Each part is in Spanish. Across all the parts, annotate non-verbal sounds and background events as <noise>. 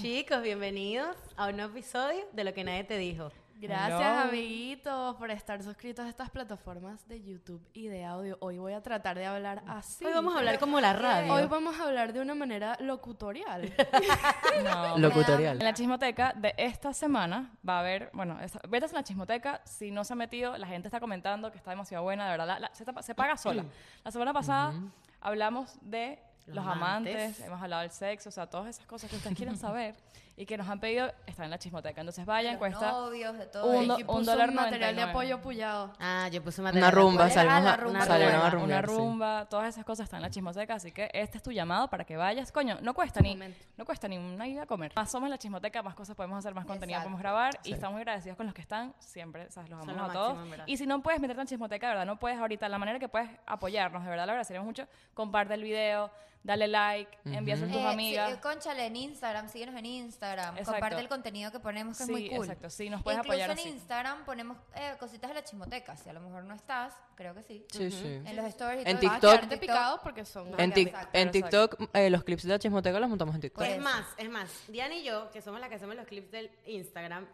Chicos, bienvenidos a un nuevo episodio de Lo que nadie te dijo. Gracias, Hello. amiguitos, por estar suscritos a estas plataformas de YouTube y de audio. Hoy voy a tratar de hablar así. Hoy vamos a hablar como la radio. Hoy vamos a hablar de una manera locutorial. <laughs> No. Locutorial. En la chismoteca de esta semana va a haber, bueno, vete a la chismoteca, si no se ha metido, la gente está comentando que está demasiado buena, de verdad, la- la- se, se paga sola. <clears throat> La semana pasada hablamos de Los los, amantes. amantes. hemos hablado del sexo, o sea, todas esas cosas que ustedes quieren <laughs> saber y que nos han pedido están en la chismoteca. Entonces vayan, Los cuesta novios, de todo un, do- un dólar un material de 99. apoyo pullado. Ah, yo puse Una material de rumba, apoyo. salimos a, rumba salieron a rumba. rumbear, una sí. rumba, todas esas cosas están en la chismoteca, así que este es tu llamado para que vayas. Coño, no cuesta ni, no cuesta ni una ida a comer. Más somos la chismoteca, más cosas podemos hacer, más contenido Exacto. podemos grabar y estamos muy agradecidos con los que están, siempre, ¿sabes? Los amamos lo a máximo, todos. en. Y si no puedes meterte en chismoteca, de verdad, no puedes ahorita, la manera que puedes apoyarnos, de verdad, lo agradeceríamos mucho. Comparte el video, dale like, envíaselo a tus Eh, sí, amigas. eh, cónchale, en Instagram, síguenos en Instagram. Exacto. Comparte el contenido que ponemos, que es Sí, muy cool. exacto, sí, nos puedes Incluso apoyar en así. Instagram ponemos eh, cositas de la chismoteca. Si a lo mejor no estás, creo que sí. Sí, sí. En los stories y En todo. Vas a TikTok- picado porque son... En, tic- Exacto, en. TikTok, eh, los clips de la chismoteca los montamos en TikTok. Pues- Es más, es más, Diana y yo, que somos las que hacemos los clips del Instagram,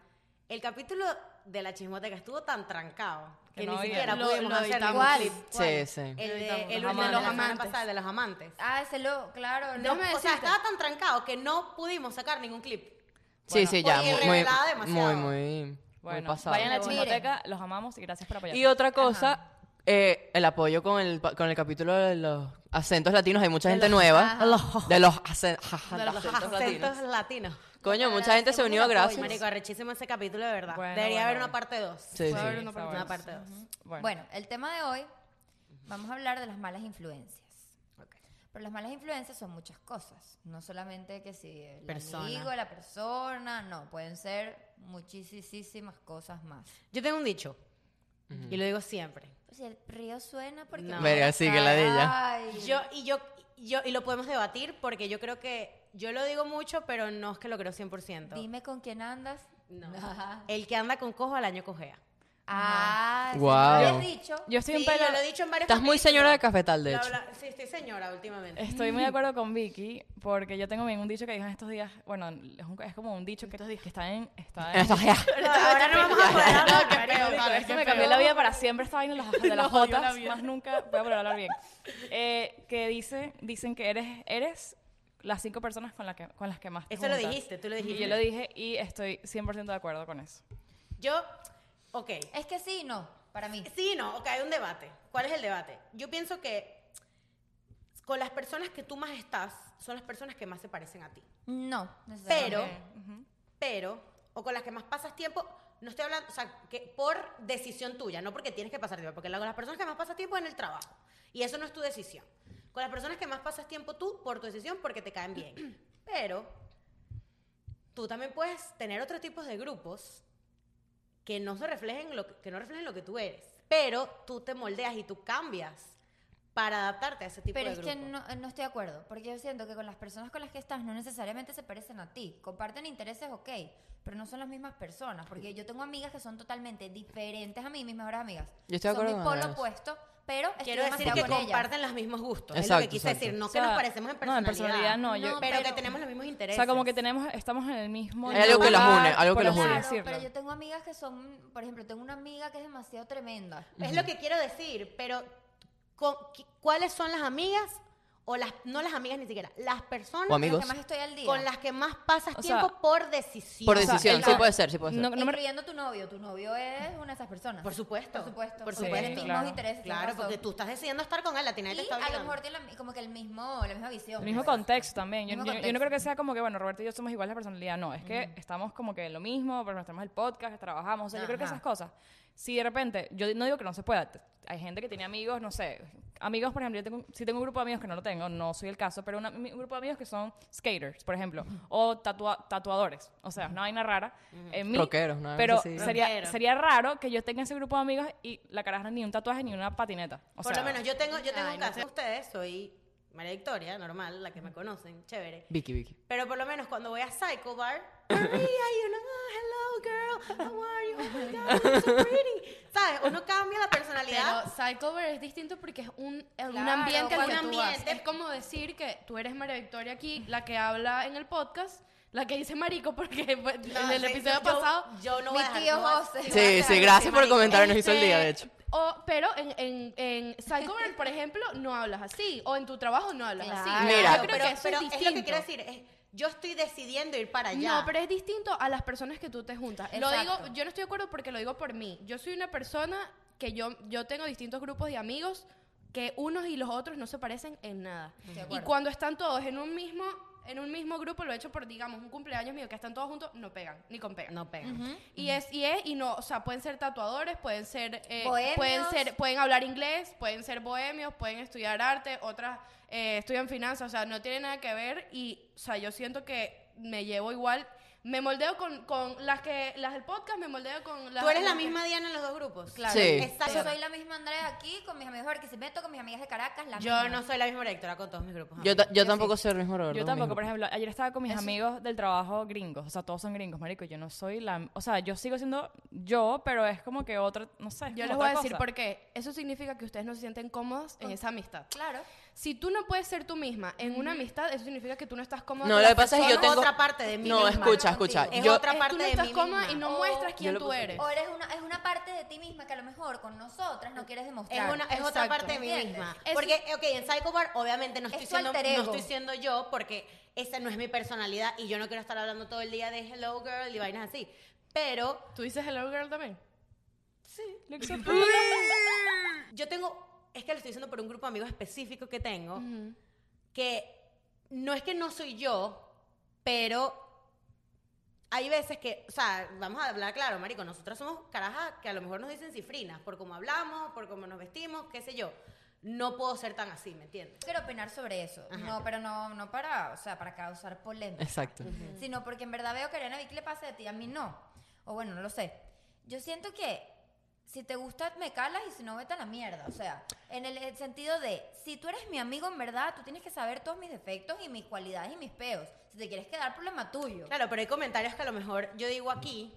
el capítulo de la chismoteca estuvo tan trancado que, Que ni no había- siquiera Lo- pudimos lo hacer. Sí, sí. El de, el editamos. de Los amantes. pasada, el de los amantes. Ah, ese lo, claro. No, no. o sea, estaba tan trancado que no pudimos sacar ningún clip. Sí, sí, ya. porque Muy, muy, muy, muy, Bueno, pasado. vayan a la Miren. chismoteca, los amamos y gracias por apoyarnos. Y otra cosa, eh, el apoyo con el, con el capítulo de los acentos latinos. Hay mucha gente nueva. ajá. De los, acen- De los acentos Acentos latinos. latinos. Coño, mucha gente se unió, gracias. Marico, arrechísimo ese capítulo de verdad. Bueno, Debería bueno, haber una parte 2. Sí, sí. haber una parte Una bueno. parte 2. Bueno, Bueno, el tema de hoy, vamos a hablar de las malas influencias. Pero las malas influencias son muchas cosas. No solamente que si el Persona. amigo, la persona, no. Pueden ser muchísimas cosas más. Yo tengo un dicho. Y lo digo siempre. Pues si el río suena porque... No. Verga, sí, que la de ella. Ay. Yo, y yo, y yo, y lo podemos debatir porque yo creo que, yo lo digo mucho, pero no es que lo creo 100%. Dime con quién andas. No. <laughs> Ajá. El que anda con cojo al año cojea. Ah, Guau. no lo habías dicho. yo estoy un Sí, pelo... yo lo he dicho en varios Estás muy señora de cafetal, de hecho. habla- Sí, estoy señora últimamente. Estoy muy de <laughs> acuerdo con Vicky, porque yo tengo bien un dicho que dijo en estos días, bueno, es, un- es como un dicho que, que está en... Está en Estos días. <laughs> Ahora no vamos a poder hablar. qué feo, Marico, vale, esto qué me cambió la vida para siempre esta vaina de las, de las jotas, más nunca voy a poder hablar bien. Eh, que dice, dicen que eres, eres las cinco personas con, las que, con las que más te Eso lo dijiste, tú lo Y dijiste. yo lo dije y estoy 100% de acuerdo con eso. Yo, ok. Es que sí, no, para mí. Sí, no, ok, hay un debate. ¿Cuál es el debate? Yo pienso que con las personas que tú más estás, son las personas que más se parecen a ti. No, Pero, necesariamente. pero, o con las que más pasas tiempo, no estoy hablando, o sea, que por decisión tuya, no porque tienes que pasar tiempo, porque la- con las personas que más pasas tiempo es en el trabajo. Y eso no es tu decisión. Con las personas que más pasas tiempo tú, por tu decisión, porque te caen bien. <clears throat> Pero, tú también puedes tener otros tipos de grupos que no se reflejen lo que, que no reflejen lo que tú eres. Pero tú te moldeas y tú cambias para adaptarte a ese tipo Pero de es grupo. que no, no estoy de acuerdo, porque yo siento que con las personas con las que estás no necesariamente se parecen a ti. Comparten intereses, ok, pero no son las mismas personas, porque yo tengo amigas que son totalmente diferentes a mí, mis mejores amigas. Yo estoy de son acuerdo mi con polo eso. opuesto, pero Quiero decir que con ellas. comparten los mismos gustos. es lo Exacto, que quise exacto. decir. No O que sea, nos parecemos en no, personalidad. en personalidad no, yo- No, pero, que tenemos los mismos O intereses. sea, como que tenemos, estamos en el mismo... Hay algo que los lugar, une, algo que los une. Claro, pero yo tengo amigas que son, por ejemplo, tengo una amiga que es demasiado tremenda. Es lo que quiero decir, pero ¿cuáles son las amigas o las no las amigas ni siquiera, las personas. Con las que más estoy al día. con las que más pasas O sea, tiempo por decisión? Por decisión, sí puede ser, sí puede ser. No, no me- Incluyendo tu novio. Tu novio es una de esas personas. Por supuesto. Por supuesto. Por supuesto. tienen mismos Claro. intereses. tienes Claro, porque tú estás decidiendo estar con él, la tiene Y te está a lo obligando. mejor tiene la- como que el mismo, la misma visión. El mismo pues. contexto también. Yo, Mismo yo- yo no contexto. creo que sea como que, bueno, Roberto y yo somos iguales de personalidad. No, es que estamos como que lo mismo, pero nos tenemos el podcast, trabajamos. O sea, yo creo que Ajá. esas cosas. Si de repente, yo no digo que no se pueda. Hay gente que tiene amigos, no sé. Amigos, por ejemplo, yo tengo, sí tengo un grupo de amigos que no lo tengo, no soy el caso, pero una- un grupo de amigos que son skaters, por ejemplo, o tatua- tatuadores. O sea, una vaina rara. En mí, Rockeros, ¿no? Pero sí. sería, sería raro que yo tenga ese grupo de amigos y la caraja ni un tatuaje ni una patineta. O Por sea, lo menos yo tengo, yo tengo Ay, un no caso. Ustedes soy María Victoria, normal, la que me conocen, chévere. Vicky, Vicky. Pero por lo menos cuando voy a Psycho Bar, María, you know, oh, hello girl, how are you? Oh my God, you're so pretty. ¿Sabes? Uno cambia la personalidad. Pero Psychover es distinto porque es un, es un Claro, ambiente al un que tú vas. ambiente. Es como decir que tú eres María Victoria aquí, la que habla en el podcast, La que dice marico porque pues, No, en el sí, episodio yo- pasado... Yo no Mi voy a dejar- tío no voy a- José. no voy a Sí, dejar sí, de gracias decir por marico. comentar, nos hizo el día, de hecho. o- pero en, en, en Psycho Girl, por ejemplo, no hablas así. O en tu trabajo no hablas así. Claro. Mira. Yo creo pero, que eso pero es es, distinto. lo que quiero decir. Es, yo estoy decidiendo ir para allá. No, pero es distinto a las personas que tú te juntas. Lo digo, yo no estoy de acuerdo porque lo digo por mí. Yo soy una persona que yo, yo tengo distintos grupos de amigos que unos y los otros no se parecen en nada. Y cuando están todos en un mismo en un mismo grupo, lo he hecho por, digamos, un cumpleaños mío, que están todos juntos, no pegan, ni con pegan. No pega. Y es, y es, y no, o sea, pueden ser tatuadores, pueden ser, eh, Bohemios. pueden ser, pueden hablar inglés, pueden ser bohemios, pueden estudiar arte, otras eh, estudian finanzas, o sea, no tiene nada que ver y, o sea, yo siento que me llevo igual, me moldeo con, con las que, las del podcast, me moldeo con las ¿Tú eres la misma Diana en los dos grupos? Claro. Sí. Exacto. Yo soy la misma Andrea aquí con mis amigos de Barquisimeto, con mis amigas de Caracas, la Yo misma. no soy la misma directora con todos mis grupos. Yo, amigos. ta- yo tampoco soy el mismo Roberto. Yo tampoco, mismo. por ejemplo, ayer estaba con mis amigos del trabajo gringos, o sea, todos son gringos, marico, yo no soy la, o sea, yo sigo siendo yo, pero es como que otra, no sé, Yo les voy a decir cosa. por qué. Eso significa que ustedes no se sienten cómodos en esa amistad. Claro. Si tú no puedes ser tú misma en una amistad, eso significa que tú no estás cómoda No, con lo que pasa es que yo tengo... otra parte de mí No, misma. escucha, escucha. Es Yo, otra Es- parte tú no de estás mí cómoda misma. y no O- muestras quién tú eres. O eres una, es una parte de ti misma que a lo mejor con nosotras no quieres demostrar. Es, una, es otra parte de mí misma. Es- Porque, ok, en Psycho Bar obviamente no estoy, siendo, no estoy siendo yo porque esa no es mi personalidad y yo no quiero estar hablando todo el día de hello girl y vainas así. Pero ¿Tú dices hello girl también? Looks so yo tengo, es que lo estoy diciendo por un grupo de amigos específico que tengo, que no es que no soy yo, pero hay veces que, o sea, vamos a hablar claro, marico, nosotras somos carajas que a lo mejor nos dicen cifrinas, por cómo hablamos, por cómo nos vestimos, qué sé yo. No puedo ser tan así, ¿me entiendes? Quiero opinar sobre eso. No, pero no, no para, o sea, para causar polémica. Exacto. Sino porque en verdad veo que a Ariana Vicky le pasa de ti, a mí no. O bueno, no lo sé. Yo siento que si te gusta, me calas y si no, vete a la mierda. O sea, en el, el sentido de, si tú eres mi amigo en verdad, tú tienes que saber todos mis defectos y mis cualidades y mis peos. Si te quieres quedar, problema tuyo. Claro, pero hay comentarios que a lo mejor yo digo aquí.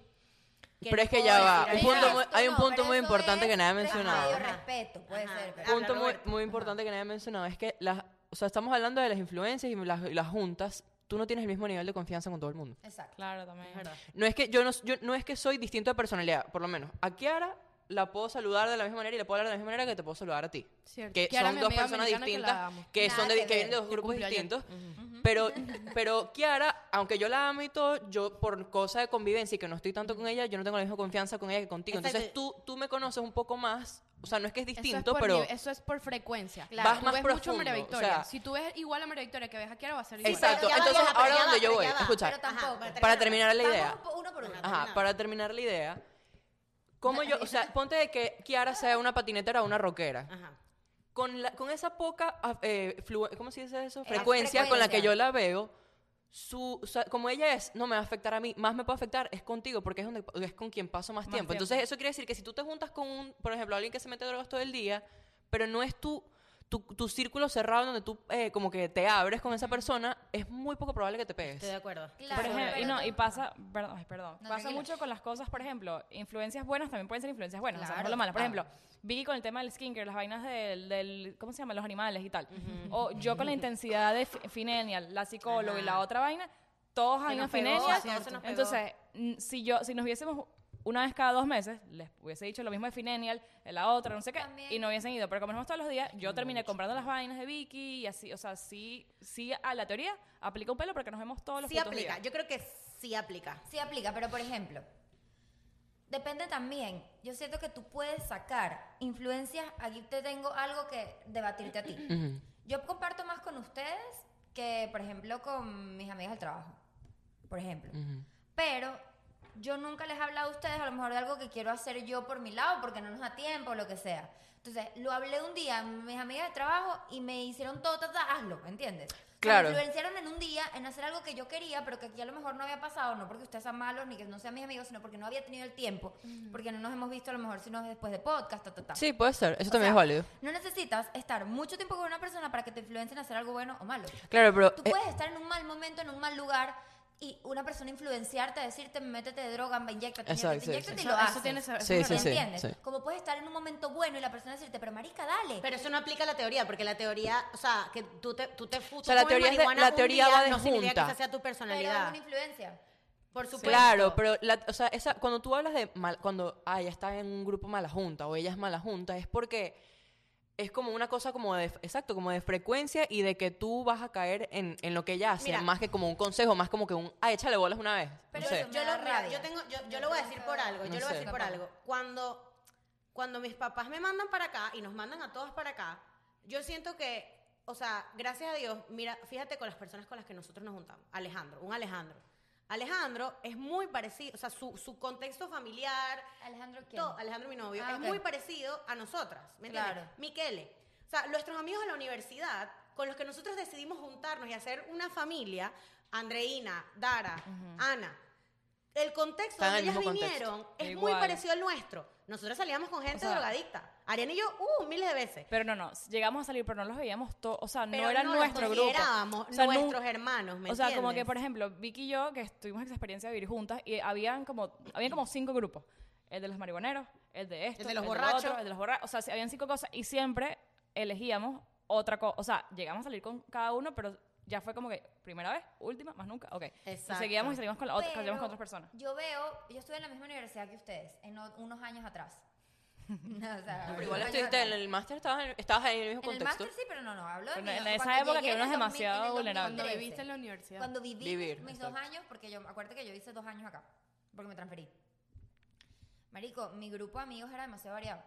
Pero no es que puedo ya va, decir un ahí. punto muy- Esto hay un no, punto pero muy eso importante es que nadie ha mencionado. medio respeto, puede Ajá. ser. pero- Habla, punto muy, Roberto. muy importante que nadie ha mencionado es que las, o sea, estamos hablando de las influencias y las, y las juntas. Tú no tienes el mismo nivel de confianza con todo el mundo. Exacto. Claro, también. Es verdad. No es que yo no, yo, no es que soy distinto de personalidad, por lo menos. A Kiara la puedo saludar de la misma manera y le puedo hablar de la misma manera que te puedo saludar a ti. Cierto. Que Kiara, son dos personas que la distintas que, Nada son de, que que vienen de dos Que grupos cumplió ayer. distintos. Pero, <laughs> pero Kiara, aunque yo la amo y todo, yo por cosa de convivencia y que no estoy tanto con ella, yo no tengo la misma confianza con ella que contigo. Entonces tú, tú me conoces un poco más, o sea, no es que es Eso es distinto, por pero... eso es por frecuencia. Claro. Vas Tú más ves mucho a profundo, María o Victoria. sea- si tú ves igual a María Victoria que ves a Kiara, va a ser igual. Exacto. Entonces, ahora donde yo voy, ya va. escucha, Pero tampoco. Ajá, para terminar la Vamos idea. uno por uno. Ajá, para terminar la idea. ¿Cómo yo, o sea, ponte de que Kiara sea una patinetera o una rockera. Ajá. Con, la- con esa poca, ah, eh, flue- ¿cómo se dice eso? Eh, Frecuencia con la que frecuencia. yo la veo, su, o sea, como ella es, no me va a afectar a mí, más me puede afectar es contigo, porque es, donde, es con quien paso más, Más tiempo. tiempo. Entonces, eso quiere decir que si tú te juntas con un, por ejemplo, alguien que se mete drogas todo el día, pero no es tu, tu, tu círculo cerrado donde tú eh, como que te abres con esa persona, es muy poco probable que te pegues. Estoy de acuerdo. Claro, Por ejemplo, y, no, y pasa, perdón, perdón, No, pasa mucho con las cosas, por ejemplo, influencias buenas también pueden ser influencias buenas, o sea, no solo malas. Por ejemplo, Vicky con el tema del skincare, las vainas del, del ¿cómo se llama? Los animales y tal. O yo con la intensidad de fi- Finenial, la psicóloga y la otra vaina, todos nos pegó, Finenial. Entonces, si yo, si nos viésemos una vez cada dos meses, les hubiese dicho lo mismo de Finenial, de la otra, no sé qué, También. y no hubiesen ido. Pero como nos vemos todos los días, yo terminé comprando las vainas de Vicky y así, o sea, sí, sí a la teoría aplica un pelo porque nos vemos todos los Sí putos aplica. días. Yo creo que sí aplica. Sí aplica, pero por ejemplo, depende también. Yo siento que tú puedes sacar influencias. Aquí te tengo algo que debatirte a ti. <clears throat> Yo comparto más con ustedes que, por ejemplo, con mis amigas del trabajo. Por ejemplo. Pero yo nunca les he hablado a ustedes a lo mejor de algo que quiero hacer yo por mi lado porque no nos da tiempo o lo que sea. Entonces, lo hablé un día a mis amigas de trabajo y me hicieron todo, ta, hazlo, ¿entiendes? Claro. Me influenciaron en un día en hacer algo que yo quería, pero que aquí a lo mejor no había pasado, no porque ustedes sean malos ni que no sean mis amigos, sino porque no había tenido el tiempo, porque no nos hemos visto a lo mejor sino después de podcast, ta, ta, ta. Sí, puede ser, eso O también sea, es válido. No necesitas estar mucho tiempo con una persona para que te influencien a hacer algo bueno o malo. Claro, pero... Tú eh, puedes estar en un mal momento, en un mal lugar, y una persona influenciarte a decirte, métete de droga, inyectate, Exacto, inyectate, sí, inyectate sí. y lo Eso- eso haces. tiene Sí, sí, sí. Como puedes estar en un momento bueno y la persona decirte, pero marica, dale. Pero eso no aplica a la teoría, porque la teoría, o sea, que tú te, tú te futas sea, la teoría de- la teoría día, va de no significa que junta. esa sea tu pero es personalidad. una influencia. Por supuesto. Claro, pero la- o sea, esa, cuando tú hablas de mal, cuando ah, ella está en un grupo mala junta o ella es mala junta, es porque es como una cosa como de, exacto, como de frecuencia y de que tú vas a caer en, en lo que ella hace, Mira. más que como un consejo, más como que un, ah, échale bolas una vez. Pero no sé. Yo, lo, da mira, rabia. yo tengo, yo, yo Yo lo voy a creo decir que- por algo, yo no lo voy a sé. decir por algo. Cuando, cuando mis papás me mandan para acá y nos mandan a todos para acá, yo siento que, o sea, gracias a Dios, mira, fíjate con las personas con las que nosotros nos juntamos. Alejandro, un Alejandro. Alejandro es muy parecido, o sea, su, su contexto familiar, Alejandro, ¿quién? todo, Alejandro, mi novio, Ah, es muy parecido a nosotras, ¿me entiendes? Claro. Miquele. O sea, nuestros amigos de la universidad, con los que nosotros decidimos juntarnos y hacer una familia, Andreina, Dara, Ana, el contexto donde el ellas mismo contexto. vinieron es muy Igual. parecido al nuestro. Nosotros salíamos con gente O sea- drogadicta. Ariana y yo, uh, miles de veces. Pero no, no, llegamos a salir, pero no los veíamos todos, o sea, Pero no era no los nuestro grupo. O sea, nuestros hermanos, ¿me O sea, como entiendes? que, por ejemplo, Vicky y yo, que tuvimos esa experiencia de vivir juntas, y habían como, habían como cinco grupos. El de los marihuaneros, el de esto, El de los borrachos. otro, el de los borrachos. O sea, habían cinco cosas y siempre elegíamos otra cosa. O sea, llegamos a salir con cada uno, pero ya fue como que primera vez, última, más nunca, ok. Y Exacto. seguíamos y salimos con, la otra, con otras personas. Yo veo, yo estuve en la misma universidad que ustedes, en o- unos años atrás. <laughs> No, o sea, Pero igual estuviste en el máster, estabas en, estabas ahí en el mismo En el contexto. máster sí, pero no, no, hablo de mi- en esa época que uno en es el 2000, demasiado en el vulnerable. Cuando 2013. viviste en la universidad. Cuando viví Vivir, mis exacto. dos años, porque yo acuérdate que yo hice dos años acá, porque me transferí. Marico, mi grupo de amigos era demasiado variado.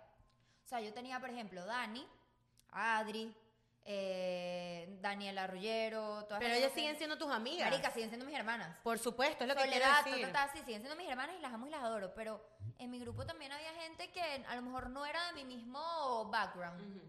O sea, yo tenía, por ejemplo, Dani, Adri, eh, Daniela Arroyero, todas Pero ellas siguen siendo tus amigas. Marica, siguen siendo mis hermanas. Por supuesto, es lo que quiero Soledad, decir. ta, ta, sí, siguen siendo mis hermanas y las amo y las adoro, pero en mi grupo también había gente que a lo mejor no era de mi mismo background,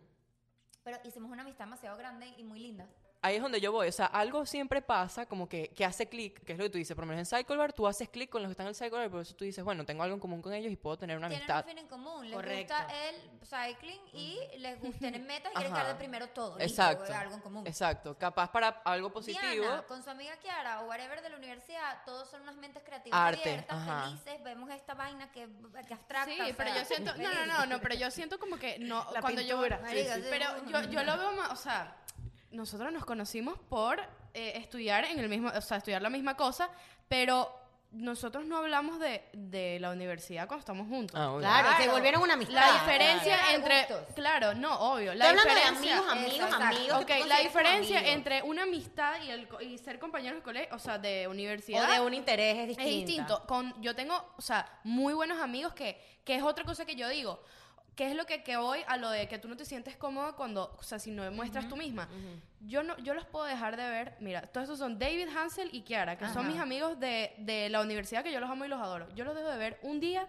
pero hicimos una amistad demasiado grande y muy linda. Ahí es donde yo voy. O sea, algo siempre pasa como que, que hace clic, que es lo que tú dices. Por lo menos en Cycle Bar, tú haces clic con los que están en el Cycle Bar, por eso tú dices, bueno, tengo algo en común con ellos y puedo tener una Tienen amistad. un fin en común, les Correcto. gusta el cycling y les gusta tener metas y quieren quedar de primero todo. listo, Exacto. algo en común. Exacto. Capaz para algo positivo. Diana, con su amiga Kiara o whatever de la universidad, todos son unas mentes creativas Arte, abiertas, ajá. felices, vemos esta vaina que, que abstracta. Sí, o pero yo siento, no, no, no, no, pero yo siento como que no, <laughs> La cuando pintura. yo, sí, pero yo, yo lo veo más, o sea, nosotros nos conocimos por eh, estudiar en el mismo, o sea, estudiar la misma cosa, pero nosotros no hablamos de, de la universidad cuando estamos juntos. Ah, obvio. Claro, se Claro. volvieron una amistad. La diferencia Claro. entre, Gustos. claro, no, obvio, la Estoy hablando de diferencia, amigos, amigos, Eso, amigos. que Ok, tú la diferencia amigos. entre una amistad y, el, co- y ser compañeros de colegio, o sea, de O universidad. de un interés es Es distinto. distinto. Con, yo tengo, o sea, muy buenos amigos que, que es otra cosa que yo digo. ¿Qué es lo que, que voy a lo de que tú no te sientes cómoda cuando, o sea, si no demuestras tú misma? Yo no, yo los puedo dejar de ver. Mira, todos estos son David, Hansel y Kiara, que son mis amigos de, de la universidad que yo los amo y los adoro. Yo los dejo de ver un día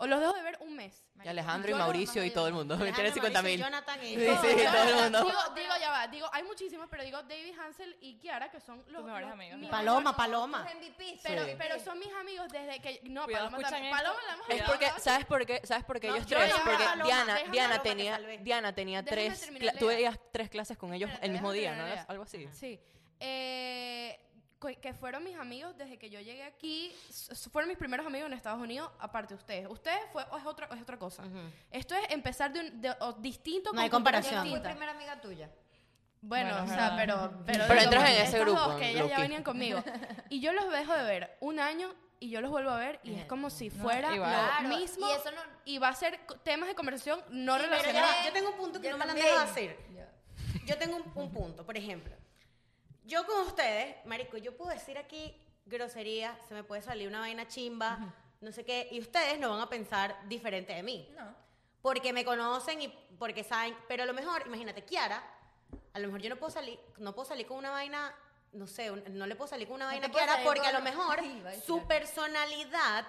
o los dejo de ver un mes. Y Alejandro y Mauricio y todo el mundo. Me tiene 50 mil. Jonathan y Sí, todos. sí, todo el mundo. Digo, digo, ya va, digo, hay muchísimos, pero digo David, Hansel y Kiara, que son los mejores los- amigos. mis Paloma, mejores- Paloma. MVPs, Pero, Sí. pero son mis amigos desde que. No, Cuidado, Paloma, también- esto. Paloma la hemos Es porque. ¿sabes por qué? ¿Sabes por qué No, ellos tres? Porque Paloma, Diana, Diana tenía. Diana tenía Déjame tres, tú veías tres clases con ellos Espérate, el mismo día, ¿no? Algo así. Sí. Eh, que fueron mis amigos desde que yo llegué aquí. Fueron mis primeros amigos en Estados Unidos, aparte de ustedes. Ustedes fue, es, otra, es otra cosa. Esto es empezar de, un, de- o distinto. No hay comparación. Yo fui distintas. primera amiga tuya. Bueno, Bueno, o sea, pero... Pero, entras en ese dos, grupo, que ellas ya venían conmigo. Y yo los dejo de ver un año y yo los vuelvo a ver y es como si fuera lo Claro, mismo. y eso no- y va a ser temas de conversación no relacionados. yo tengo un punto que Yo no me lo han dejado hacer. Yo tengo un, un punto, por ejemplo. Yo con ustedes, marico, yo puedo decir aquí grosería, se me puede salir una vaina chimba, no sé qué, y ustedes no van a pensar diferente de mí. No. Porque me conocen y porque saben, pero a lo mejor, imagínate, Kiara, a lo mejor yo no puedo salir, no puedo salir con una vaina, no sé, un- no le puedo salir con una No vaina a Kiara porque a lo mejor <laughs> iba a su personalidad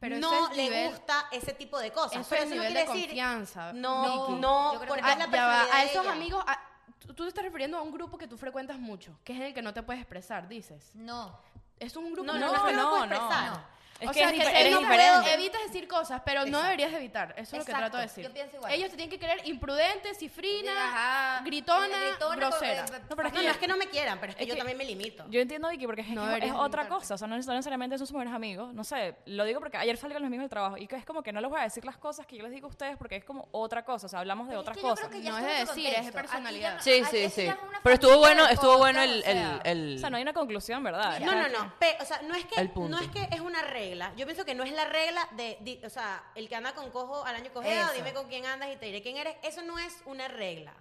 Pero no es le nivel- gusta ese tipo de cosas. Eso pero es eso no nivel quiere de decir- confianza. No, no, creo porque que es la ya va, personalidad a de esos ella. amigos, a- tú, te estás refiriendo a un grupo que tú frecuentas mucho, que es el que no te puedes expresar, dices. No. Es un grupo No, que no, no, no, no, no. Es o que sea, es que no diferente. evitas decir cosas, pero no deberías evitar. Eso es lo que trato de decir. yo pienso igual. Ellos te tienen que querer imprudente, cifrina, Ajá. gritona, Gritona, grosera. eh, No, pero es No, que no es que no me quieran, pero es que Es yo también me limito. Yo entiendo, Vicky, porque es, No que es- otra cosa. O sea, no, necesariamente son sus mejores amigos. No sé, lo digo porque ayer salí con los amigos del trabajo y que es como que no les voy a decir las cosas que yo les digo a ustedes porque es como otra cosa. O sea, hablamos de Pero otras es que yo cosas. creo que ya No es de decir, es de personalidad. Sí, sí, sí. Pero estuvo bueno, estuvo bueno el, o sea. el, el- O sea, no hay una conclusión, ¿verdad? No, no, no. o sea, no es que El punto. no es que es una regla. Yo pienso que no es la regla de, di- o sea, el que anda con cojo al año cojeado, Eso. dime con quién andas y te diré quién eres. Eso no es una regla,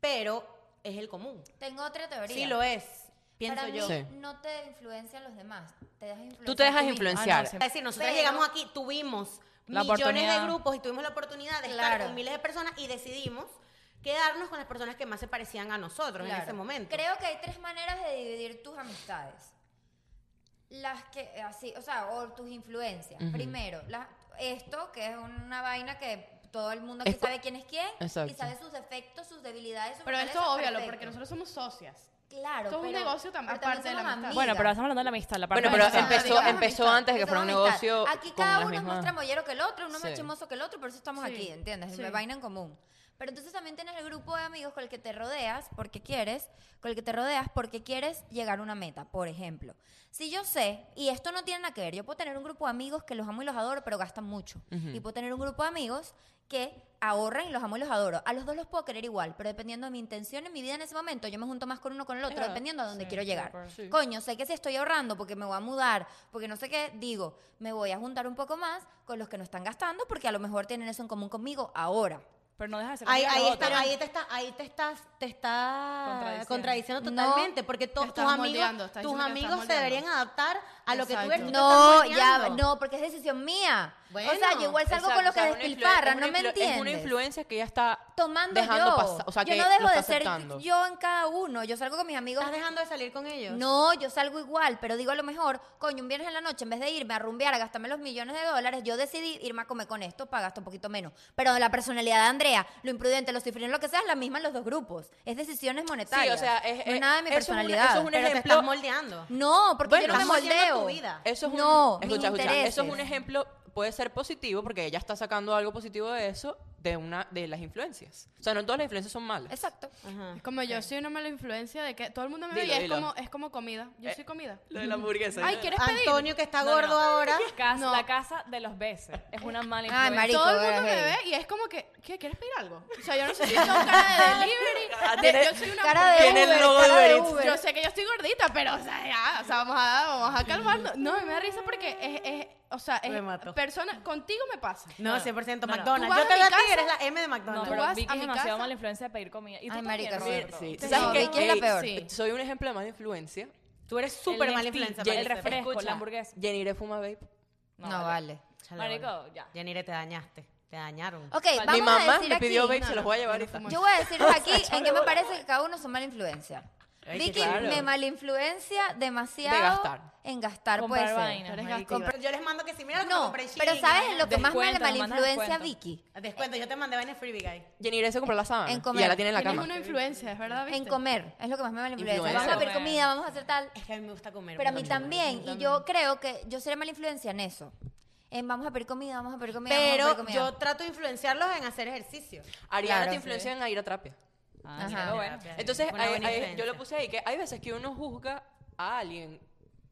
pero es el común. Tengo otra teoría. Sí lo es, pienso Para yo. mí Sí. no te influencian los demás. Te dejas influenciar Tú te dejas mismo. influenciar. Ah, no, Es decir, nosotros Pero- llegamos aquí, tuvimos La millones de oportunidad. grupos y tuvimos la oportunidad de estar Claro. con miles de personas y decidimos quedarnos con las personas que más se parecían a nosotros en ese momento. Creo que hay tres maneras de dividir tus amistades. Las que, eh, así, o sea, o tus influencias. Primero, la- esto, que es una vaina que todo el mundo aquí Es sabe quién es quién Exacto. y sabe sus defectos, sus debilidades, sus Pero óbvialo, perfecto. porque nosotros somos socias. Claro, esto es un negocio también, pero aparte de la amistad. Bueno, pero estamos hablando de la amistad. La parte Bueno, de pero empezó, empezó amistad, antes de que fuera un negocio Aquí cada uno es más tramoyero que el otro, uno es más Sí. chismoso que el otro, por eso estamos Sí, aquí, ¿entiendes? sí. Me vaina en común. Pero entonces también tienes el grupo de amigos con el que te rodeas porque quieres, con el que te rodeas porque quieres llegar a una meta. Por ejemplo, si yo sé, y esto no tiene nada que ver, yo puedo tener un grupo de amigos que los amo y los adoro, pero gastan mucho. Y puedo tener un grupo de amigos que ahorran y los amo y los adoro. A los dos los puedo querer igual, pero dependiendo de mi intención en mi vida en ese momento, yo me junto más con uno con el otro, dependiendo a dónde sí, quiero llegar. Sí. Coño, sé que si estoy ahorrando porque me voy a mudar, porque no sé qué, digo, me voy a juntar un poco más con los que no están gastando porque a lo mejor tienen eso en común conmigo ahora. Pero no deja de ser Ahí, ahí, está, ahí te está, ahí te estás, te está Contradiciendo. contradiciendo No, totalmente, porque to- tus amigos, tus amigos se deberían adaptar a lo que tú eres. No, ya, no, porque es decisión mía. Bueno, o sea, yo igual salgo con los que o sea, despilfarran, no me entiendes. Es una influencia que ya está Tomando dejando yo. pasar. O sea, yo que no dejo de ser aceptando. yo en cada uno. Yo salgo con mis amigos. ¿Estás dejando de salir con ellos? No, yo salgo igual, pero digo a lo mejor, coño, un viernes en la noche, en vez de irme a rumbear, a gastarme los millones de dólares, yo decidí irme a comer con esto para gastar un poquito menos. Pero la personalidad de Andrea, lo imprudente, lo cifrino, lo que sea, es la misma en los dos grupos. Es decisiones monetarias. Sí, o sea, es, no es es- nada de mi eso es un- personalidad. eso es un Pero te ejemplo. estás moldeando. No, porque Bueno, yo no me moldeo. Tu vida. Eso es un, no, mis escucha, escucha, eso es un ejemplo, puede ser positivo porque ella está sacando algo positivo de eso, de una de las influencias. O sea, no todas las influencias son malas. Exacto. Ajá. Es como yo soy una mala influencia de que todo el mundo me ve y es dilo. como, es como comida. Yo Eh, soy comida. Lo de la hamburguesa. Ay, ¿quieres pedir? Antonio, que está No, gordo no. ahora. Casa- No. La casa de los besos. Es una mala Ay, influencia. marico, todo el mundo me ve y es como que, ¿qué? ¿Quieres pedir algo? O sea, yo no sé si <laughs> tengo cara de delivery. de- yo soy una Cara de Tiene el Uber, logo de cara de Uber. Uber. Yo sé que yo estoy gordita, pero, o sea, ya, o sea, vamos a, vamos a calmarnos. No, me da risa porque es, es o sea, Me es mato. persona, contigo me pasa. No, 100% No. McDonald's. Tú vas Yo te a mi a ti, casa- eres la M de No, McDonald's. pero vas Vicky a es mi demasiado casa- mala influencia de pedir comida. Y tú Ay, también, marica, sí. Te ¿sabes qué? Vicky es la Ey, peor. sí. Soy un ejemplo de mala influencia. Tú eres súper mala influencia. el parece. refresco, Escucha, la hamburguesa. Jenny fuma vape. No, vale. Chale, Marico, vale. ya. Yanire, te dañaste. Te dañaron. Ok, Mi vamos Mi a mamá decir me pidió aquí. vape, se los voy a llevar ahorita. Yo voy a decirles <laughs> aquí en qué me parece que cada uno son mala influencia. Vicky claro. me malinfluencia demasiado De gastar. en gastar, Comprar puede ser. vainas. Yo les mando que si mira lo que No, compré pero ¿sabes lo que más me Descuento, mala nos mandas influencia descuento. Vicky? Descuento, yo te mandé vaina en Freebie Guy. Jenny se compró la sábana. En Y comer. ya la tiene en la cama. una influencia, es verdad, ¿viste? En comer, es lo que más me mala influencia. Influencia. Vamos a pedir comida, vamos a hacer tal. Es que a mí me gusta comer. Pero a mí también, y yo creo que yo seré mala influencia en eso. En vamos a pedir comida, vamos a pedir comida, vamos a pedir Pero comida. yo trato de influenciarlos en hacer ejercicio. Ariana Claro, te influencia en ir a terapia. Ah, Ajá. pero bueno. Entonces, hay- hay- yo lo puse ahí, que hay veces que uno juzga a alguien,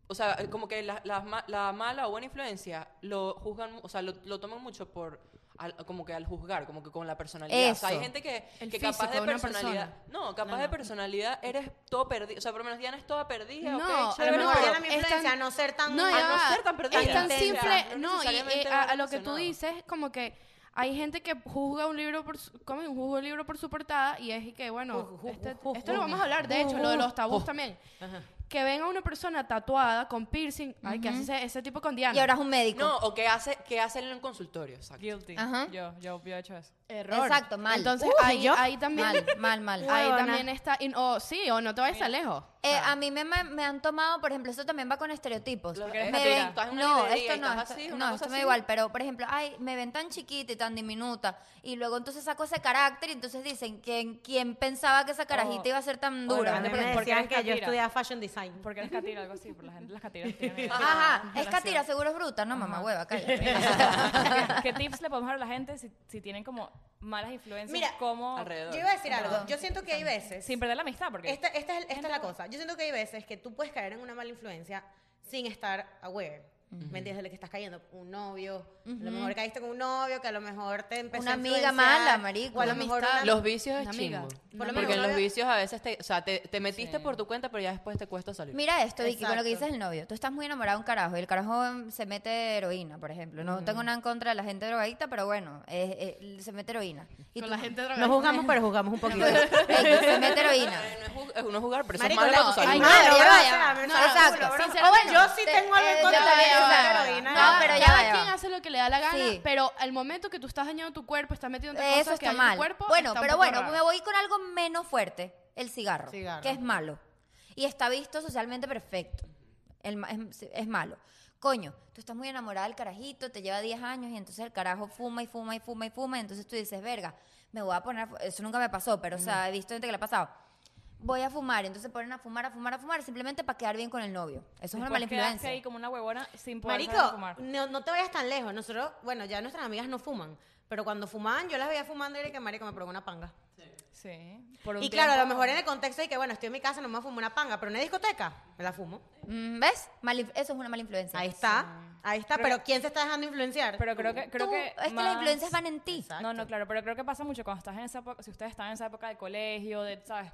o sea, como que la, la ma- la mala o buena influencia lo juzgan, o sea, lo, lo toman mucho por, al- como que al juzgar, como que con la personalidad. O sea, hay gente que, El que capaz físico de personalidad, no, capaz de personalidad eres todo perdido, o sea, por lo menos Diana es toda perdida, No, ok, A lo chévere, mejor no, era mi es influencia tan- a no ser tan... No, a no ser tan perdida. Es tan simple, No no, y a, a lo que tú dices, como que hay gente que juzga un libro por su, como juzga un libro por su portada y es que, bueno, este- esto lo vamos a hablar, de hecho, lo de los tabús también. Ajá. Que ven a una persona tatuada con piercing, ay, que hace ese, ese tipo con Diana. Y ahora es un médico. No, o que hace, que hace en un consultorio, exacto. Guilty. Ajá. Yo, yo, yo he hecho eso. Error. Exacto, mal. Entonces Uy, ahí, ¿yo? ahí también... Mal, mal, mal. Ahí Huevona. también está... y- o sí, o no te vayas tan lejos. Eh, a mí me, me, me han tomado, por ejemplo, esto también va con estereotipos. Lo- Me ven- mentira. Estás en una no, librería esto no, estás esto, así, una no, cosa esto me da así. igual, pero por ejemplo, ay, me ven tan chiquita y tan diminuta, y luego entonces saco ese carácter y entonces dicen que quién pensaba que esa carajita O- iba a ser tan o de dura. A mí repente me porque decían eres que yo catira. estudiaba fashion design. Porque eres catira, algo así, por la gente las catiras tienen. Ajá, es catira, seguro es bruta, no, mamá hueva, cállate. <laughs> ¿Qué, qué tips le podemos dar a la gente si, si tienen como malas influencias? Mira, como Alrededor. Yo iba a decir algo. Yo siento que hay veces. sin perder la amistad, porque Esta, esta es, esta es la cosa. Yo siento que hay veces que tú puedes caer en una mala influencia sin estar aware. ¿Me entiendes? De lo que estás cayendo. Un novio. A lo mejor caíste con un novio que a lo mejor te empezó Una a amiga mala, marico. O a lo Una mejor amistad. una- Los vicios es chingo. Por lo Porque menos, los ¿no? vicios a veces te, o sea, te, te metiste por tu cuenta, pero ya después te cuesta salir. Mira esto, Vicky, con lo que dices el novio. Tú estás muy enamorado de un carajo y el carajo se mete heroína, por ejemplo. No tengo nada en contra de la gente drogadicta, pero bueno, eh, eh, se mete heroína. Y Con tú- la gente No drogada. jugamos, pero jugamos un poquito. Se mete heroína. No es, jugar, pero eso es malo no, para tu ay, salud. no, Claro, ya ya vaya, No, exacto. yo sí te- tengo algo en eh, contra No, pero ya cada ya quien va. hace lo que le da la gana, Sí. pero al momento que tú estás dañando tu cuerpo, estás metiendo Eso cosas que está dañan mal. tu cuerpo, bueno, está un pero poco bueno, raro. me voy con algo menos fuerte. El cigarro, Cigarro. que es malo. Y está visto socialmente perfecto. El ma- es, es malo. Coño, tú estás muy enamorada del carajito, te lleva 10 años y entonces el carajo fuma y fuma y fuma y fuma. Y entonces tú dices, verga, me voy a poner. a fu-". Eso nunca me pasó, pero o sea, he visto gente que le ha pasado. Voy a fumar. Entonces ponen a fumar, a fumar, a fumar, simplemente para quedar bien con el novio. Eso es una mala influencia. ahí como una huevona sin poder salir a Marico, fumar. no, no te vayas tan lejos. Nosotros, bueno, ya nuestras amigas no fuman. Pero cuando fumaban, yo las veía fumando y era que, marico, me probó una panga. Sí. Por un Y claro, a lo mejor en el contexto de que, bueno, estoy en mi casa, no me fumo una panga, pero en una discoteca, me la fumo. Mm, ¿Ves? Mal inf- eso es una mala influencia. Ahí está, ahí está. Pero ¿quién se está dejando influenciar? Pero creo que, creo Tú, que es que más- las influencias van en ti. Exacto. No, no, claro, pero creo que pasa mucho cuando estás en esa época, si ustedes están en esa época de colegio, de, ¿sabes?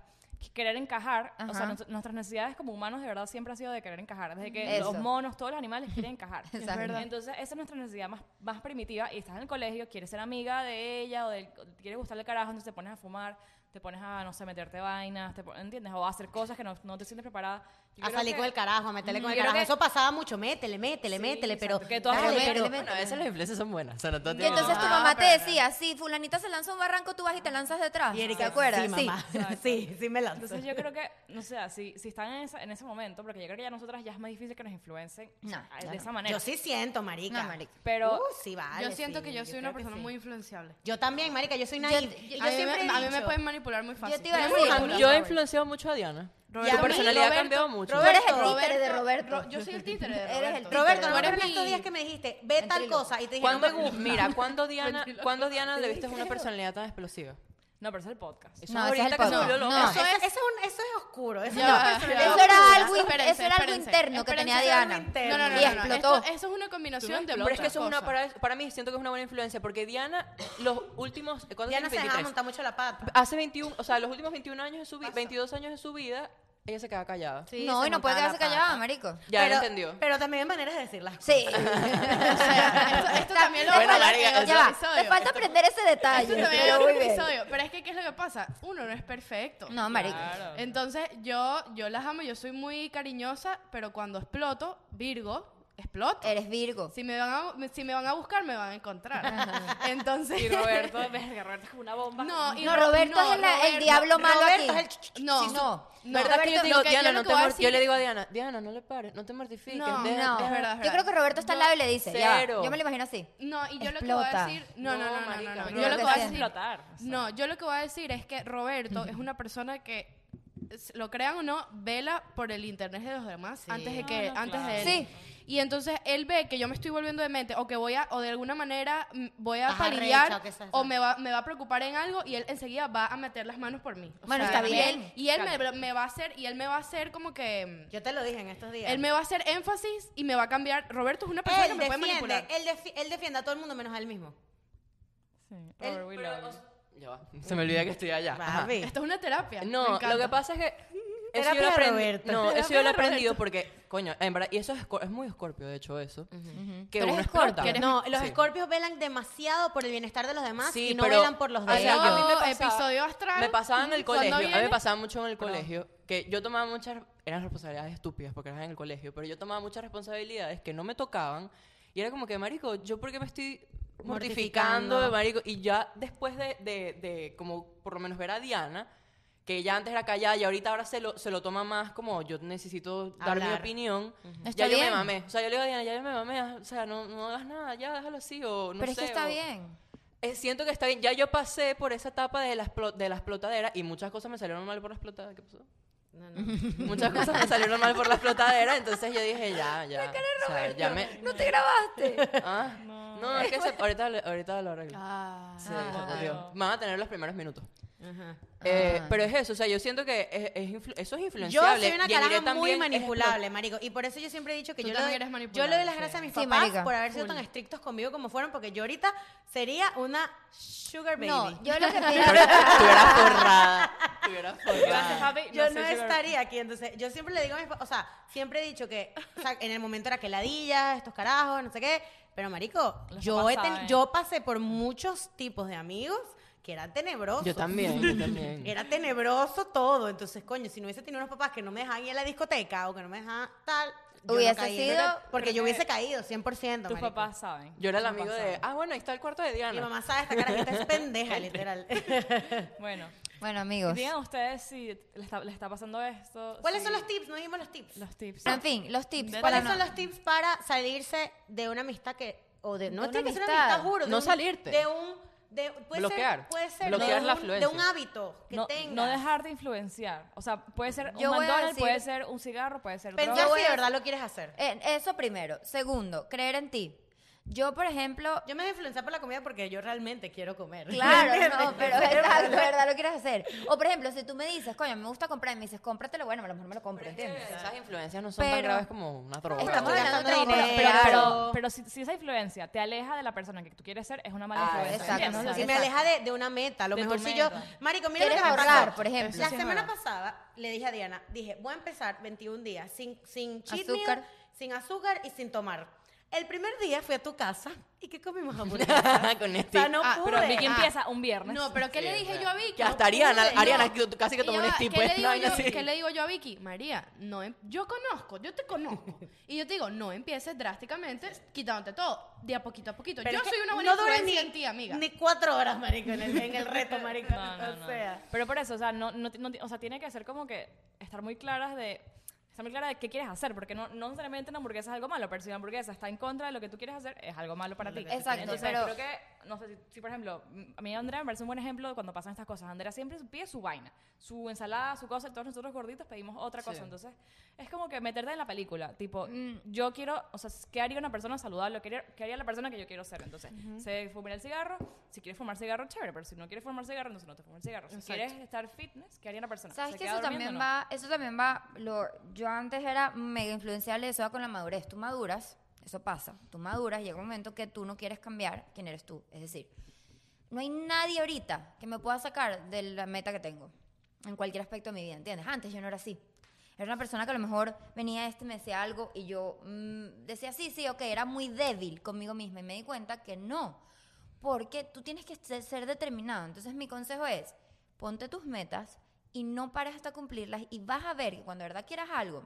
Querer encajar, o sea, Ajá. nuestras- necesidades como humanos de verdad siempre ha sido de querer encajar. Desde que Eso. los monos, todos los animales quieren encajar. <laughs> Es verdad. Entonces, esa es nuestra necesidad más, más primitiva. Y estás en el colegio, quieres ser amiga de ella o del, quieres gustarle carajo, entonces te pones a fumar, te pones a, no sé, meterte vainas, te ¿entiendes? O a hacer cosas que no, no te sientes preparada. A salir que- con el carajo, a meterle con el carajo. que- Eso pasaba mucho, métele, métele, Sí, métele, pero... que dale, Bueno, a veces las influencias son buenas. O sea, no todo Y entonces tu Ah, mamá te pero- decía, si fulanita se lanza a un barranco, tú vas y te lanzas detrás. Y Erika, ¿Te acuerdas? Sí, mamá. <laughs> Sí, sí me lanzo. Entonces yo creo que, no sé, si, si están en, esa- en ese momento, porque yo creo que ya nosotras ya es más difícil que nos influencen No, de esa manera. Yo sí siento, marica. No, marica. Pero Uh, sí, vale, yo siento sí, que yo soy una persona sí. muy influenciable. Yo también, marica, yo soy Yo- naive. yo Y a, mí siempre a mí me pueden manipular muy fácil. te Yo he influenciado mucho a Diana. Roberto, tu personalidad Roberto, cambió mucho. Tú eres el Roberto, títere de Roberto. Ro- yo soy el títere de Eres el Roberto. títere. Roberto, no me eres acuerdo en estos días que me dijiste, ve tal cosa, y te dije, ¿Cuándo, no me gusta. mira, ¿cuándo Diana. <laughs> ¿cuándo Diana le viste una personalidad tan explosiva? No, pero es el podcast. Eso No, es ahorita el que se volvió No, loca. Eso, es, eso, es un- eso es oscuro. Eso, personalidad ya Eso era algo, in- Espérense, eso era algo interno que tenía Diana. interno. No, no, no, Y no, no, explotó. Esto, eso es una combinación de Pero es que eso es una, para, para mí siento que es una buena influencia, porque Diana, los últimos, ¿cuándo Diana se 23. montar mucho la pata. Hace 21, o sea, los últimos 21 años de su vida, 22 años de su vida, ella se queda callada. Sí, no, se y no puede quedarse la callada, marico. Ya pero, lo entendió. Pero también hay maneras de decirlas. Sí. <laughs> O sea, esto, esto también lo falta- ya episodio. Te falta aprender ese detalle. Esto también pero es muy otro bien. episodio. Pero es que, ¿qué es lo que pasa? Uno no es perfecto. No, marico. Claro. Entonces, yo, yo las amo, yo soy muy cariñosa, pero cuando exploto, Virgo, exploto. Eres Virgo. Si me, van a, si me van a buscar, me van a encontrar. <laughs> Entonces... Y Roberto, verga, Roberto es una bomba. No, y No, Ro- Roberto no, es el, diablo malo Roberto aquí. es el No, Sí, no. no. ¿Verdad que yo digo, que- Diana, no te Yo le digo a Diana, Diana, no le pares, no te mortifiques. No, es verdad, es yo creo que Roberto está al lado y le dice, ya. Cero. Yo me lo imagino así. No, y yo lo que voy a Explota. decir... No, no, No, no, no, no, marica, no. Yo lo que voy a decir... explotar. o sea. No, yo lo que voy a decir es que Roberto es una persona que, lo crean o no, vela por el internet de los demás antes de que No, no, antes claro. de él. Sí. Y entonces él ve que yo me estoy volviendo demente o que voy a o de alguna manera mm, voy a palidear arrecha o me va me va a preocupar en algo y él enseguida va a meter las manos por mí. O Bueno, sea, está y bien. él- Y él, me, me va a hacer y él me va a hacer como que Yo te lo dije en estos días. él me va a hacer énfasis y me va a cambiar. Roberto es una persona que él me puede defiende, manipular. él, defi- él defiende a todo el mundo menos a él mismo. Sí, Él- Robert, we love you. Ya va, <laughs> Se me olvida que estoy allá. Ajá. Esto es una terapia. me No, lo encanta. que pasa es que eso yo lo aprendí. No, eso yo lo he aprendido porque, coño, en verdad, y eso es, es muy escorpio, de hecho, eso. Que Tú eres uno Scorpio. explota. Que eres- No, los Sí. escorpios velan demasiado por el bienestar de los demás Sí, y no pero- velan por los de o sea, ellos. a mí me pasaba- episodio astral. Me pasaba en el ¿cuándo colegio, a mí me pasaba mucho en el colegio, que yo tomaba muchas, eran responsabilidades estúpidas porque eras en el colegio, pero yo tomaba muchas responsabilidades que no me tocaban y era como que, marico, ¿yo por qué me estoy mortificando, Mortificando. marico. Y ya después de, de, de como por lo menos ver a Diana, que ella antes era callada y ahorita ahora se lo, se lo toma más como yo necesito dar mi opinión. Ya yo me mamé. O sea, yo le digo a Diana, ya yo me mamé. O sea, no, no hagas nada, ya déjalo así. O no Pero es sé, que está o- bien. Eh, siento que está bien. Ya yo pasé por esa etapa de la, explo- de la explotadera y muchas cosas me salieron mal por la explotadera. ¿Qué pasó? No, no. <laughs> Muchas cosas me salieron mal por la explotadera, entonces yo dije, ya, ya. O sea, ya me... No te grabaste. <laughs> Ah, no, es que se- ahorita, ahorita lo arreglo. Ah, Sí, Ah. Van a tener los primeros minutos. Ajá. Eh, Ah. pero es eso, o sea, yo siento que es, es influ- eso es Yo influenciable. soy una caraja muy manipulable, marico. Y por eso yo siempre he dicho que Tú yo le, doy, yo le doy las sí. gracias a mis Sí, papás marica. por haber sido Full. tan estrictos conmigo como fueron, porque yo ahorita sería una sugar baby. No, yo lo que <laughs> pienso. Estuviera forrada. <laughs> Estuviera Gracias, forrada. yo no estaría aquí, entonces yo siempre le digo a mis papás, o sea, siempre he dicho que o sea, en el momento era que ladilla, estos carajos, no sé qué, pero marico, Los yo, he ten- yo pasé por muchos tipos de amigos que eran tenebrosos. Yo también, yo también. <laughs> Era tenebroso todo, entonces, coño, si no hubiese tenido unos papás que no me dejaban ir a la discoteca o que no me dejaban tal, yo no Hubiese caí. sido- Porque yo hubiese caído, 100%. Tus marico. papás saben. Yo era el amigo de, saben. ah, bueno, ahí está el cuarto de Mi Diana. mamá sabe, esta carajita es pendeja, literal. <laughs> Bueno, Bueno, amigos. digan ustedes si les está, les está pasando esto. ¿Cuáles si- son los tips? No dimos los tips. Los tips. En fin, los tips. Para ¿Cuáles no- son los tips para salirse de una amistad que, o de, no De que ser una amistad. juro. de No un- salirte. De un, de, puede Bloquear. Ser, puede ser Bloquear de, la un, de un hábito que no, tengas. no dejar de influenciar. O sea, puede ser Yo un McDonald's, decir- puede ser un cigarro, puede ser Pensar si de verdad lo quieres hacer. Eh, eso primero. Segundo, creer en ti. Yo, por ejemplo, Yo me dejo influenciar por la comida porque yo realmente quiero comer. Claro, <laughs> no, pero <laughs> de verdad lo quieres hacer. O por ejemplo, si tú me dices, coño, me gusta comprar, y me dices, cómpratelo, bueno, a lo mejor me lo compro, ¿entiendes? Esas influencias no son tan Pero- graves como una droga. Estamos hablando de dinero. Pero, pero, pero si, si esa influencia te aleja de la persona que tú quieres ser, es una mala Ah, influencia. exacto, exacto. Si me aleja de, de una meta, a lo De mejor si yo... Marico, mira lo que ¿Quieres me ahorrar, pasó. por ejemplo? La Sí, semana pasada le dije a Diana, dije, voy a empezar 21 días sin, sin cheat Azúcar. meal, sin azúcar y sin tomar. El primer día fui a tu casa y ¿qué comimos <laughs> hamburguesas? Con o este. sea, no Ah, pude. Pero Vicky Ah. empieza un viernes. No, pero ¿qué le dije yo a Vicky? Que hasta Ariana, Ariana no. que tú casi que tomó un va, stipo. ¿qué, yo, así. qué le digo yo a Vicky? María, no, em- yo conozco, yo te conozco. <laughs> Y yo te digo, no empieces drásticamente quitándote todo, de a poquito a poquito. Pero yo soy una buena no influencia ni, en ti, amiga. Ni cuatro horas, marico, en el, en el reto, marico. <laughs> No, no, o no. sea... Pero por eso, o sea, no, no, no- o sea, tiene que ser como que estar muy claras de estar muy clara de qué quieres hacer, porque no, no necesariamente una hamburguesa es algo malo, pero si la hamburguesa está en contra de lo que tú quieres hacer, es algo malo para ti. Exacto, Entonces, pero- creo que, no sé, si, si, por ejemplo, a mí Andrea me parece un buen ejemplo de cuando pasan estas cosas. Andrea siempre pide su vaina, su ensalada, su cosa, y todos nosotros gorditos pedimos otra cosa. Sí. Entonces, es como que meterte en la película, tipo, Mm. yo quiero, o sea, ¿qué haría una persona saludable? ¿Qué haría, qué haría la persona que yo quiero ser? Entonces, se fuma el cigarro, si quieres fumar cigarro, chévere, pero si no quieres fumar cigarro, entonces no te fumes el cigarro. Si Exacto. quieres estar fitness, ¿qué haría una persona? ¿Sabes ¿Se que eso también no? va, eso también va, lo, yo antes era mega influenciable, eso va con la madurez. Tú maduras, eso pasa, tú maduras, llega un momento que tú no quieres cambiar quién eres tú. Es decir, no hay nadie ahorita que me pueda sacar de la meta que tengo, en cualquier aspecto de mi vida, ¿entiendes? Antes yo no era así. Era una persona que a lo mejor venía este, me decía algo y yo mm, decía, sí, sí, ok, era muy débil conmigo misma y me di cuenta que no, porque tú tienes que ser determinado. Entonces mi consejo es, ponte tus metas y no pares hasta cumplirlas y vas a ver que cuando de verdad quieras algo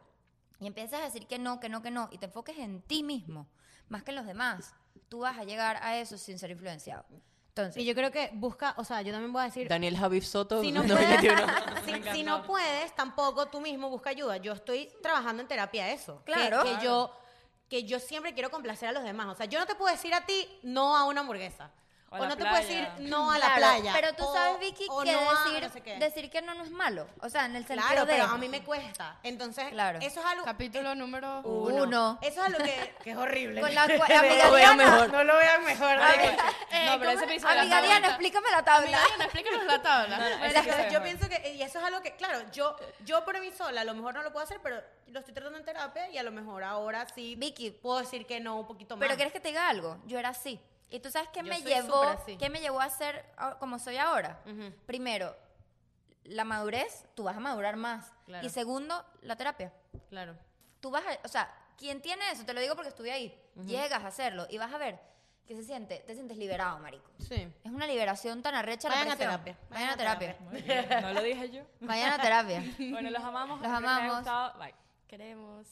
y empiezas a decir que no, que no, que no y te enfoques en ti mismo más que en los demás, tú vas a llegar a eso sin ser influenciado. Entonces, Y yo creo que busca, o sea, yo también voy a decir, Daniel Javier Soto. si no, <laughs> 2021. puedes, <laughs> si- si, no puedes, tampoco tú mismo busca ayuda. Yo estoy trabajando en terapia eso. que- Claro. Que, yo que yo siempre quiero complacer a los demás. O sea, yo no te puedo decir a ti no a una hamburguesa. O O, la no te puedo playa. decir no a la claro, playa. Pero tú o- sabes, Vicky, o que no decir, no sé decir que no no es malo. O sea, en el sentido Claro, de... pero a mí me cuesta. Entonces, Claro. eso es algo... Capítulo número Uno. Uno. Eso es algo que, que es horrible. Con la De- <laughs> amiga no lo vean Diana. mejor. No lo vean mejor. Eh, No, pero ese ¿cómo- episodio Amiga la Diana, tabla. explícame la tabla. Amiga Diana, explícanos la tabla. Yo pienso que, y eso es algo que, claro, yo, yo por mí sola a lo mejor no lo puedo hacer, pero lo estoy tratando en terapia y a lo mejor ahora sí Vicky. puedo decir que no un poquito más. Pero ¿quieres que te diga algo? Yo era así. ¿Y tú sabes qué Yo me llevó, qué me llevó a ser a- como soy ahora? Ujú. Primero, la madurez, tú vas a madurar más. Claro. Y segundo, la terapia. Claro. Tú vas a, o sea, quien tiene eso, te lo digo porque estuve ahí, llegas a hacerlo y vas a ver que se siente, te sientes liberado, marico. Sí. Es una liberación tan arrecha la Vayan a presión. terapia. Vayan a terapia. Bien, <laughs> No lo dije yo. Vayan a terapia. <laughs> Bueno, los amamos. Los amamos. Bye. Queremos.